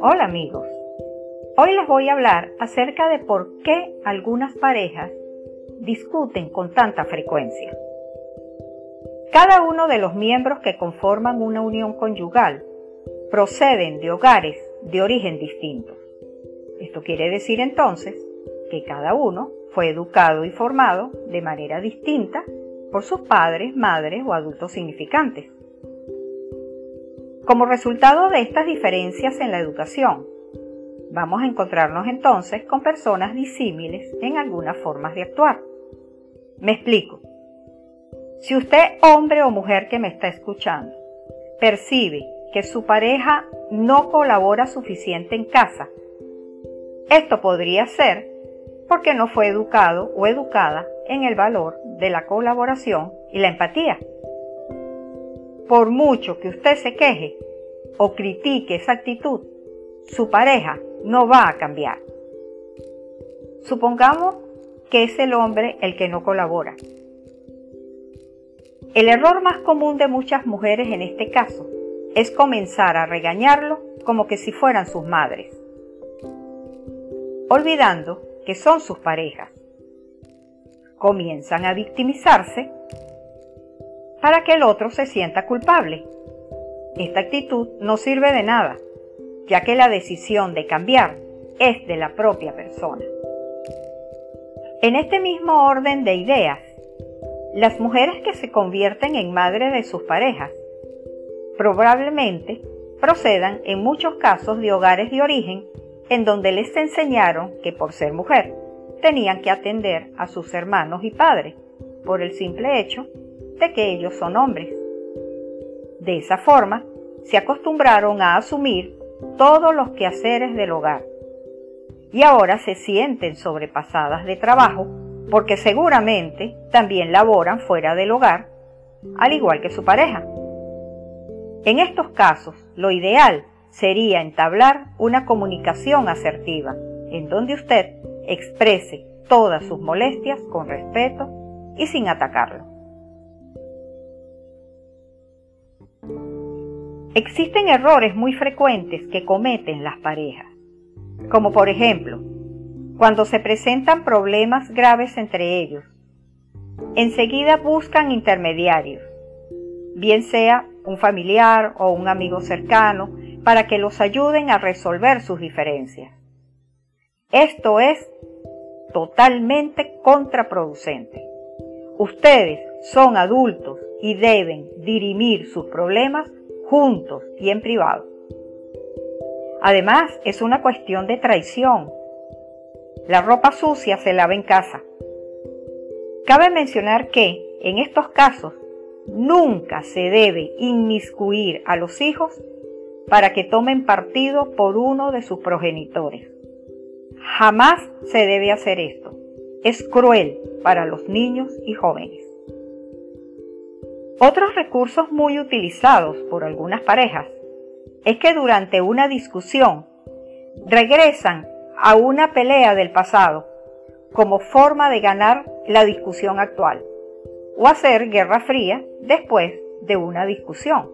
Hola amigos, hoy les voy a hablar acerca de por qué algunas parejas discuten con tanta frecuencia. Cada uno de los miembros que conforman una unión conyugal proceden de hogares de origen distintos. Esto quiere decir entonces que cada uno fue educado y formado de manera distinta por sus padres, madres o adultos significantes. Como resultado de estas diferencias en la educación, vamos a encontrarnos entonces con personas disímiles en algunas formas de actuar. Me explico. Si usted, hombre o mujer que me está escuchando, percibe que su pareja no colabora suficiente en casa, esto podría ser porque no fue educado o educada en el valor de la colaboración y la empatía por mucho que usted se queje o critique esa actitud, su pareja no va a cambiar. Supongamos que es el hombre el que no colabora. El error más común de muchas mujeres en este caso es comenzar a regañarlo como que si fueran sus madres, olvidando que son sus parejas. Comienzan a victimizarse para que el otro se sienta culpable. Esta actitud no sirve de nada, ya que la decisión de cambiar es de la propia persona. En este mismo orden de ideas, las mujeres que se convierten en madres de sus parejas probablemente procedan en muchos casos de hogares de origen en donde les enseñaron que por ser mujer tenían que atender a sus hermanos y padres por el simple hecho que ellos son hombres. De esa forma, se acostumbraron a asumir todos los quehaceres del hogar y ahora se sienten sobrepasadas de trabajo porque seguramente también laboran fuera del hogar, al igual que su pareja. En estos casos, lo ideal sería entablar una comunicación asertiva, en donde usted exprese todas sus molestias con respeto y sin atacarlo. Existen errores muy frecuentes que cometen las parejas, como por ejemplo, cuando se presentan problemas graves entre ellos. Enseguida buscan intermediarios, bien sea un familiar o un amigo cercano, para que los ayuden a resolver sus diferencias. Esto es totalmente contraproducente. Ustedes son adultos y deben dirimir sus problemas juntos y en privado. Además, es una cuestión de traición. La ropa sucia se lava en casa. Cabe mencionar que, en estos casos, nunca se debe inmiscuir a los hijos para que tomen partido por uno de sus progenitores. Jamás se debe hacer esto. Es cruel para los niños y jóvenes. Otros recursos muy utilizados por algunas parejas es que durante una discusión regresan a una pelea del pasado como forma de ganar la discusión actual o hacer guerra fría después de una discusión.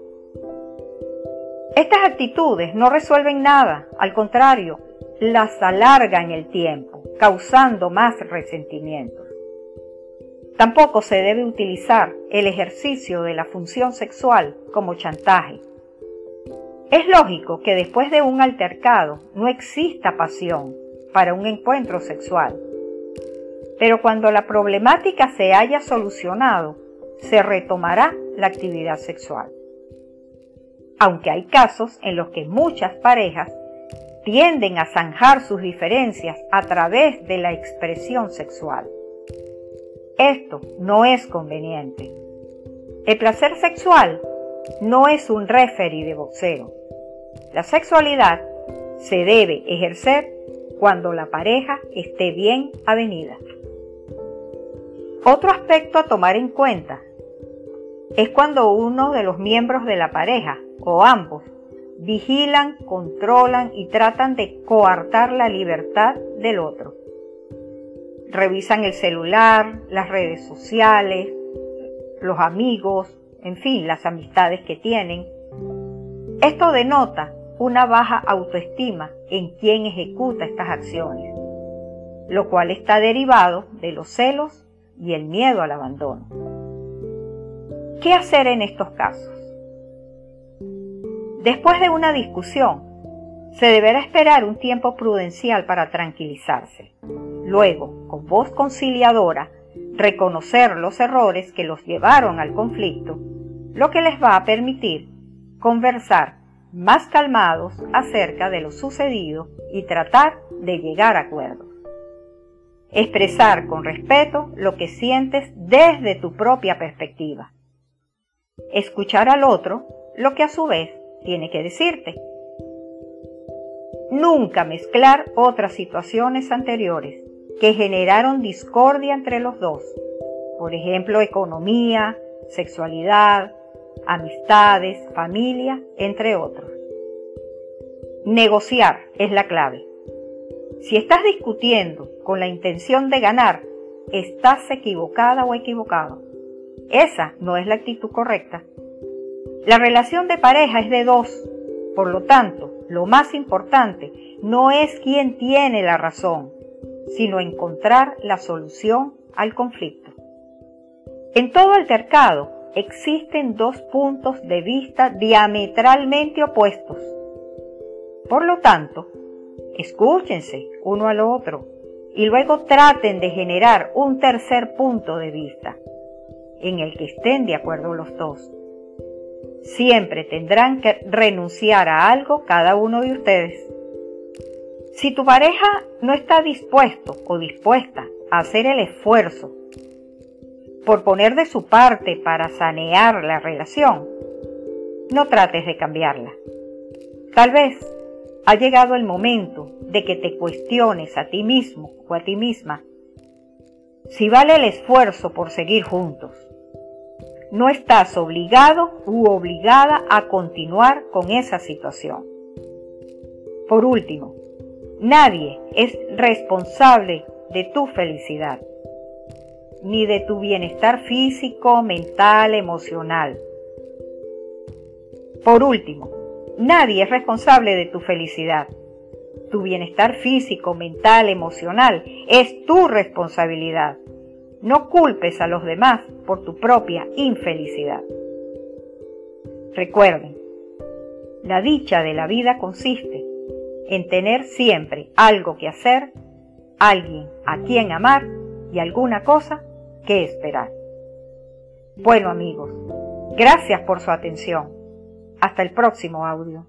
Estas actitudes no resuelven nada, al contrario, las alargan el tiempo, causando más resentimientos. Tampoco se debe utilizar el ejercicio de la función sexual como chantaje. Es lógico que después de un altercado no exista pasión para un encuentro sexual. Pero cuando la problemática se haya solucionado, se retomará la actividad sexual. Aunque hay casos en los que muchas parejas tienden a zanjar sus diferencias a través de la expresión sexual. Esto no es conveniente. El placer sexual no es un referee de boxeo. La sexualidad se debe ejercer cuando la pareja esté bien avenida. Otro aspecto a tomar en cuenta es cuando uno de los miembros de la pareja o ambos vigilan, controlan y tratan de coartar la libertad del otro revisan el celular, las redes sociales, los amigos, en fin, las amistades que tienen. Esto denota una baja autoestima en quien ejecuta estas acciones, lo cual está derivado de los celos y el miedo al abandono. ¿Qué hacer en estos casos? Después de una discusión, se deberá esperar un tiempo prudencial para tranquilizarse. Luego, con voz conciliadora, reconocer los errores que los llevaron al conflicto, lo que les va a permitir conversar más calmados acerca de lo sucedido y tratar de llegar a acuerdos. Expresar con respeto lo que sientes desde tu propia perspectiva. Escuchar al otro lo que a su vez tiene que decirte. Nunca mezclar otras situaciones anteriores que generaron discordia entre los dos. Por ejemplo, economía, sexualidad, amistades, familia, entre otros. Negociar es la clave. Si estás discutiendo con la intención de ganar, estás equivocada o equivocado. Esa no es la actitud correcta. La relación de pareja es de dos. Por lo tanto, lo más importante no es quién tiene la razón, sino encontrar la solución al conflicto. En todo altercado existen dos puntos de vista diametralmente opuestos. Por lo tanto, escúchense uno al otro y luego traten de generar un tercer punto de vista en el que estén de acuerdo los dos. Siempre tendrán que renunciar a algo cada uno de ustedes. Si tu pareja no está dispuesto o dispuesta a hacer el esfuerzo por poner de su parte para sanear la relación, no trates de cambiarla. Tal vez ha llegado el momento de que te cuestiones a ti mismo o a ti misma si vale el esfuerzo por seguir juntos. No estás obligado u obligada a continuar con esa situación. Por último, nadie es responsable de tu felicidad, ni de tu bienestar físico, mental, emocional. Por último, nadie es responsable de tu felicidad. Tu bienestar físico, mental, emocional es tu responsabilidad. No culpes a los demás por tu propia infelicidad. Recuerden, la dicha de la vida consiste en tener siempre algo que hacer, alguien a quien amar y alguna cosa que esperar. Bueno amigos, gracias por su atención. Hasta el próximo audio.